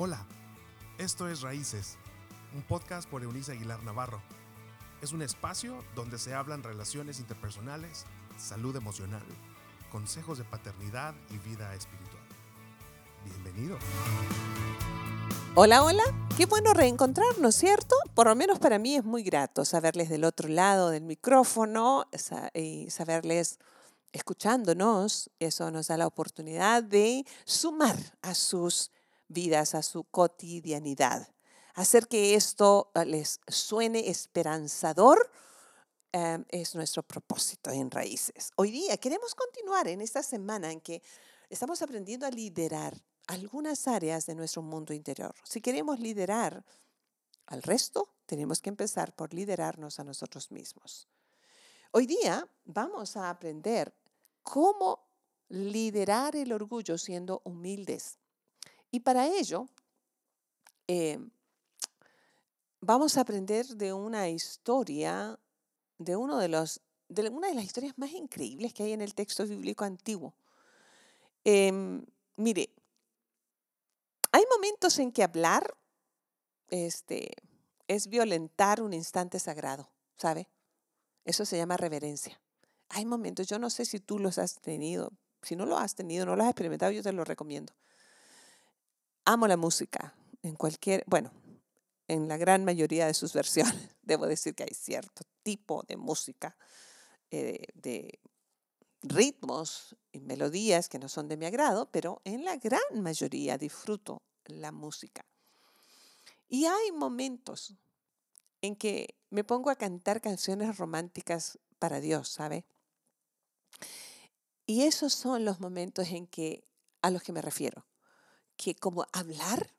Hola, esto es Raíces, un podcast por Eunice Aguilar Navarro. Es un espacio donde se hablan relaciones interpersonales, salud emocional, consejos de paternidad y vida espiritual. Bienvenido. Hola, hola, qué bueno reencontrarnos, ¿cierto? Por lo menos para mí es muy grato saberles del otro lado del micrófono y saberles escuchándonos. Eso nos da la oportunidad de sumar a sus vidas, a su cotidianidad. Hacer que esto eh, les suene esperanzador em, es nuestro propósito en Raíces. Hoy día queremos continuar en esta semana en que estamos aprendiendo a liderar algunas áreas de nuestro mundo interior. Si queremos liderar al resto, tenemos que empezar por liderarnos a nosotros mismos. Hoy día vamos a aprender cómo liderar el orgullo siendo humildes. Y para ello, em, vamos a aprender de una historia, de una de las historias más increíbles que hay en el texto bíblico antiguo. Em, mire, hay momentos en que hablar este, es violentar un instante sagrado, ¿sabe? Eso se llama reverencia. Hay momentos, yo no sé si tú los has tenido, si no lo has tenido, no lo has experimentado, yo te lo recomiendo amo la música en cualquier, bueno, en la gran mayoría de sus versiones. Debo decir que hay cierto tipo de música, eh, de ritmos y melodías que no son de mi agrado, pero en la gran mayoría disfruto la música. Y hay momentos en que me pongo a cantar canciones románticas para Dios, ¿sabe? Y esos son los momentos en que a los que me refiero que como hablar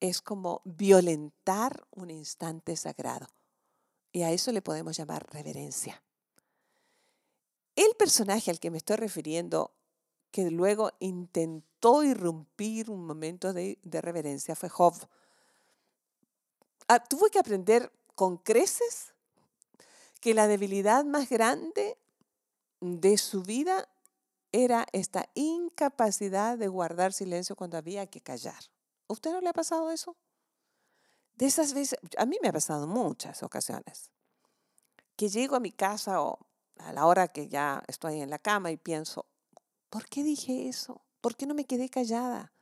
es como violentar un instante sagrado. Y a eso le podemos llamar reverencia. El personaje al que me estoy refiriendo, que luego intentó irrumpir un momento de, reverencia, fue Job. Ah, tuvo que aprender con creces que la debilidad más grande de su vida era esta incapacidad de guardar silencio cuando había que callar. usted no le ha pasado eso? De esas veces, a mí me ha pasado muchas ocasiones, que llego a mi casa o a la hora que ya estoy en la cama y pienso, ¿por qué dije eso? ¿Por qué no me quedé callada?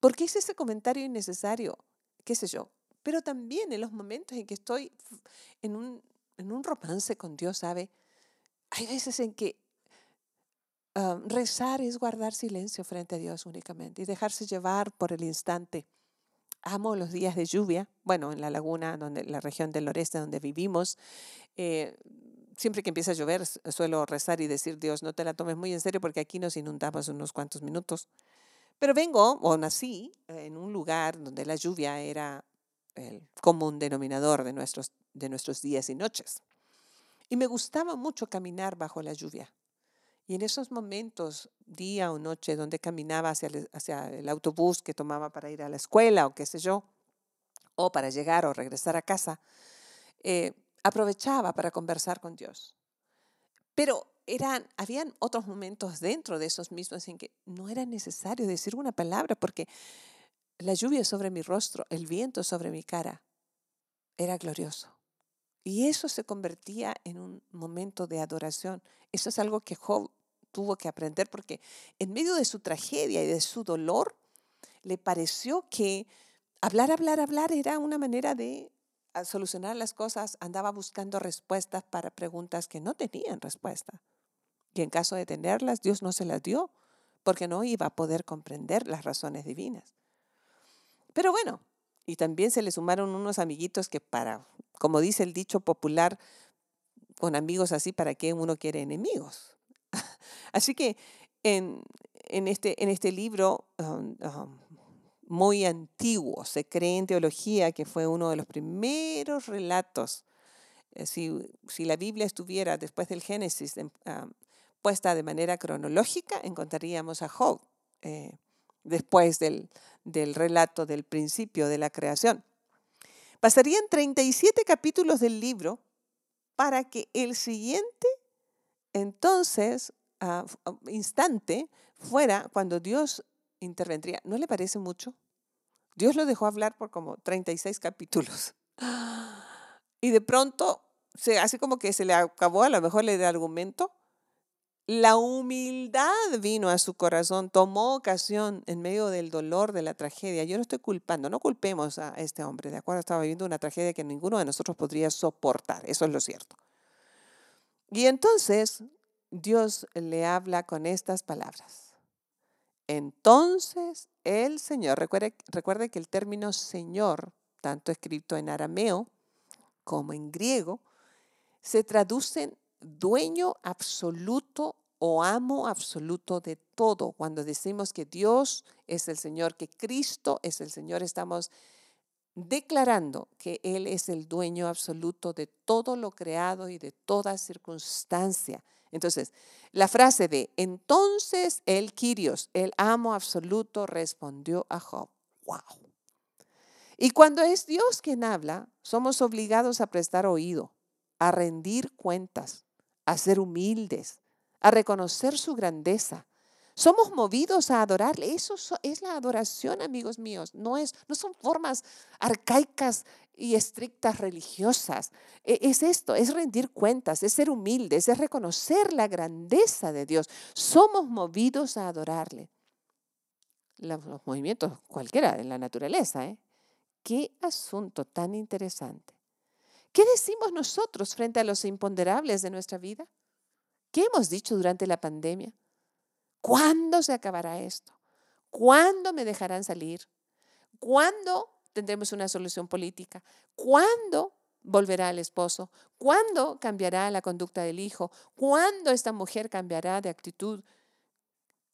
¿Por qué hice ese comentario innecesario? ¿Qué sé yo? Pero también en los momentos en que estoy en un, en un romance con Dios, ¿sabe? Hay veces en que rezar es guardar silencio frente a Dios únicamente y dejarse llevar por el instante. Amo los días de lluvia, bueno, en la laguna, donde, la región del noreste donde vivimos. Eh, siempre que empieza a llover suelo rezar y decir, Dios, no te la tomes muy en serio porque aquí nos inundamos unos cuantos minutos. Pero vengo o nací en un lugar donde la lluvia era el común denominador de nuestros, de nuestros días y noches. Y me gustaba mucho caminar bajo la lluvia. Y en esos momentos, día o noche, donde caminaba hacia el, hacia el autobús que tomaba para ir a la escuela o qué sé yo, o para llegar o regresar a casa, eh, aprovechaba para conversar con Dios. Pero eran, habían otros momentos dentro de esos mismos en que no era necesario decir una palabra porque la lluvia sobre mi rostro, el viento sobre mi cara, era glorioso. Y eso se convertía en un momento de adoración. Eso es algo que Job tuvo que aprender porque en medio de su tragedia y de su dolor, le pareció que hablar, hablar, hablar era una manera de solucionar las cosas. Andaba buscando respuestas para preguntas que no tenían respuesta. Y en caso de tenerlas, Dios no se las dio porque no iba a poder comprender las razones divinas. Pero bueno, y también se le sumaron unos amiguitos que para, como dice el dicho popular, con amigos así, ¿para qué uno quiere enemigos? Así que en, este, este libro um, um, muy antiguo, se cree en teología que fue uno de los primeros relatos. Eh, si, la Biblia estuviera después del Génesis um, puesta de manera cronológica, encontraríamos a Job eh, después del, del relato del principio de la creación. Pasarían 37 capítulos del libro para que el siguiente entonces instante fuera cuando Dios intervendría. ¿No le parece mucho? Dios lo dejó hablar por como 36 capítulos. Y de pronto, se, así como que se le acabó a lo mejor el argumento, la humildad vino a su corazón, tomó ocasión en medio del dolor, de la tragedia. Yo no estoy culpando, no culpemos a este hombre, ¿de acuerdo? Estaba viviendo una tragedia que ninguno de nosotros podría soportar, eso es lo cierto. Y entonces Dios le habla con estas palabras. Entonces el Señor, recuerde, recuerde que el término Señor, tanto escrito en arameo como en griego, se traducen dueño absoluto o amo absoluto de todo. Cuando decimos que Dios es el Señor, que Cristo es el Señor, estamos declarando que Él es el dueño absoluto de todo lo creado y de toda circunstancia. Entonces, la frase de entonces el Quirios, el amo absoluto, respondió a Job. ¡Wow! Y cuando es Dios quien habla, somos obligados a prestar oído, a rendir cuentas, a ser humildes, a reconocer su grandeza. Somos movidos a adorarle. Eso es la adoración, amigos míos. No, es, no son formas arcaicas y estrictas religiosas. E, es esto, es rendir cuentas, es ser humildes, es reconocer la grandeza de Dios. Somos movidos a adorarle. Los, movimientos cualquiera en la naturaleza. ¿eh? Qué asunto tan interesante. ¿Qué decimos nosotros frente a los imponderables de nuestra vida? ¿Qué hemos dicho durante la pandemia? ¿Cuándo se acabará esto? ¿Cuándo me dejarán salir? ¿Cuándo tendremos una solución política? ¿Cuándo volverá el esposo? ¿Cuándo cambiará la conducta del hijo? ¿Cuándo esta mujer cambiará de actitud?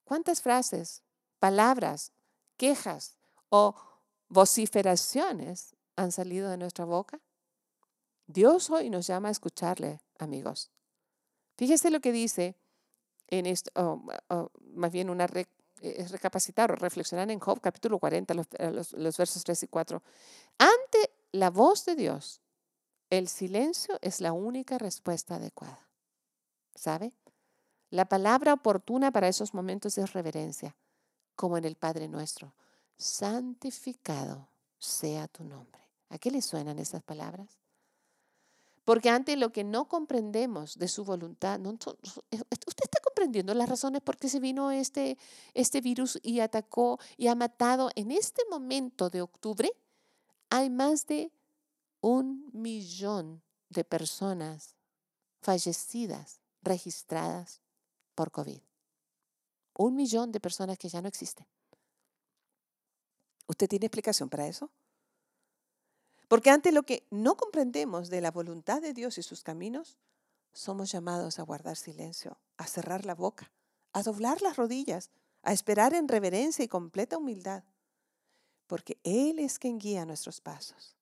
¿Cuántas frases, palabras, quejas o vociferaciones han salido de nuestra boca? Dios hoy nos llama a escucharle, amigos. Fíjese lo que dice en esto, oh, oh, más bien una es recapacitar o reflexionar en Job capítulo 40, eh, los, los versos 3 y 4. Ante la voz de Dios, el silencio es la única respuesta adecuada. ¿Sabe? La palabra oportuna para esos momentos es reverencia, como en el Padre nuestro. Santificado sea tu nombre. ¿A qué le suenan esas palabras? Porque ante lo que no comprendemos de su voluntad, eh, usted está comprendiendo las razones por qué se vino este, este virus y atacó y ha matado. En este momento de octubre hay más de un millón de personas fallecidas registradas por COVID. Un millón de personas que ya no existen. ¿Usted tiene explicación para eso? Porque ante lo que no comprendemos de la voluntad de Dios y sus caminos, somos llamados a guardar silencio, a cerrar la boca, a doblar las rodillas, a esperar en reverencia y completa humildad. Porque Él es quien guía nuestros pasos.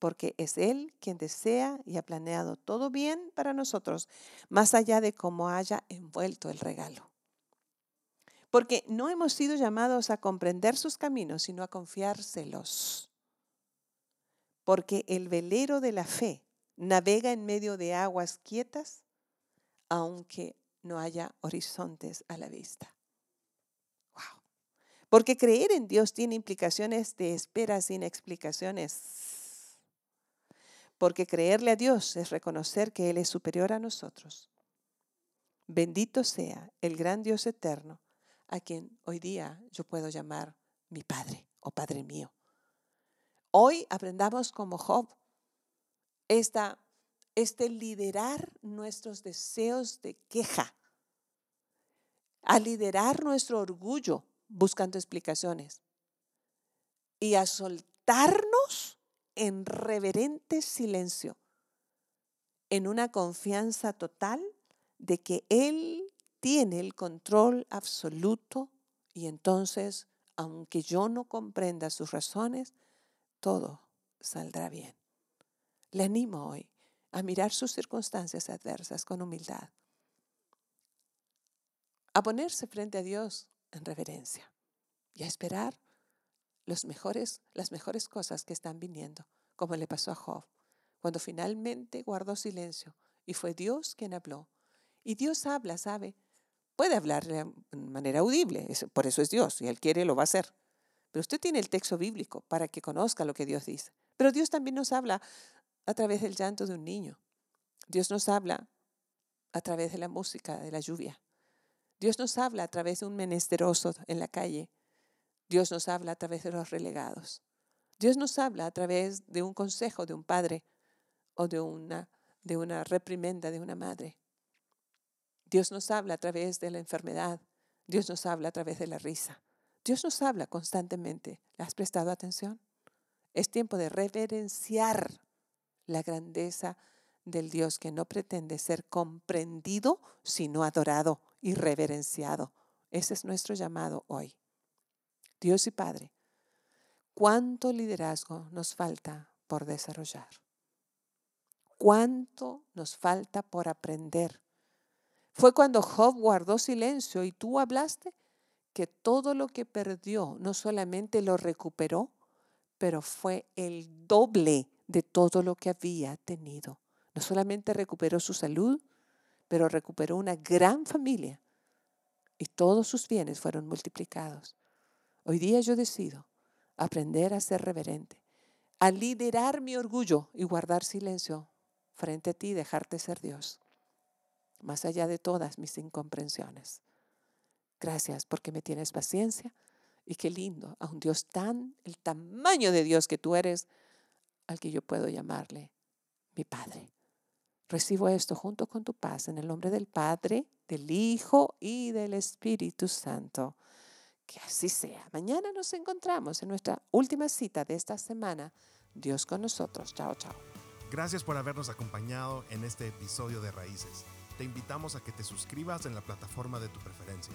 Porque es Él quien desea y ha planeado todo bien para nosotros, más allá de cómo haya envuelto el regalo. Porque no hemos sido llamados a comprender sus caminos, sino a confiárselos porque el velero de la fe navega en medio de aguas quietas, aunque no haya horizontes a la vista. Wow. Porque creer en Dios tiene implicaciones de espera sin explicaciones. Porque creerle a Dios es reconocer que Él es superior a nosotros. Bendito sea el gran Dios eterno, a quien hoy día yo puedo llamar mi Padre o Padre mío. Hoy aprendamos como Job esta, este liderar nuestros deseos de queja, a liderar nuestro orgullo buscando explicaciones y a soltarnos en reverente silencio, en una confianza total de que Él tiene el control absoluto y entonces, aunque yo no comprenda sus razones, todo saldrá bien. Le animo hoy a mirar sus circunstancias adversas con humildad, a ponerse frente a Dios en reverencia y a esperar los mejores, las mejores cosas que están viniendo, como le pasó a Job, cuando finalmente guardó silencio y fue Dios quien habló. Y Dios habla, ¿sabe? Puede hablar de manera audible, por eso es Dios, y Él quiere, lo va a hacer. Pero usted tiene el texto bíblico para que conozca lo que Dios dice. Pero Dios también nos habla a través del llanto de un niño. Dios nos habla a través de la música, de la lluvia. Dios nos habla a través de un menesteroso en la calle. Dios nos habla a través de los relegados. Dios nos habla a través de un consejo de un padre o de una, de una reprimenda de una madre. Dios nos habla a través de la enfermedad. Dios nos habla a través de la risa. Dios nos habla constantemente. ¿Le has prestado atención? Es tiempo de reverenciar la grandeza del Dios que no pretende ser comprendido, sino adorado y reverenciado. Ese es nuestro llamado hoy. Dios y Padre, ¿cuánto liderazgo nos falta por desarrollar? ¿Cuánto nos falta por aprender? Fue cuando Job guardó silencio y tú hablaste que todo lo que perdió no solamente lo recuperó, pero fue el doble de todo lo que había tenido. No solamente recuperó su salud, pero recuperó una gran familia y todos sus bienes fueron multiplicados. Hoy día yo decido aprender a ser reverente, a liderar mi orgullo y guardar silencio frente a ti y dejarte ser Dios, más allá de todas mis incomprensiones. Gracias porque me tienes paciencia y qué lindo a un Dios tan, el tamaño de Dios que tú eres, al que yo puedo llamarle mi Padre. Recibo esto junto con tu paz en el nombre del Padre, del Hijo y del Espíritu Santo. Que así sea. Mañana nos encontramos en nuestra última cita de esta semana. Dios con nosotros. Chao, chao. Gracias por habernos acompañado en este episodio de Raíces. Te invitamos a que te suscribas en la plataforma de tu preferencia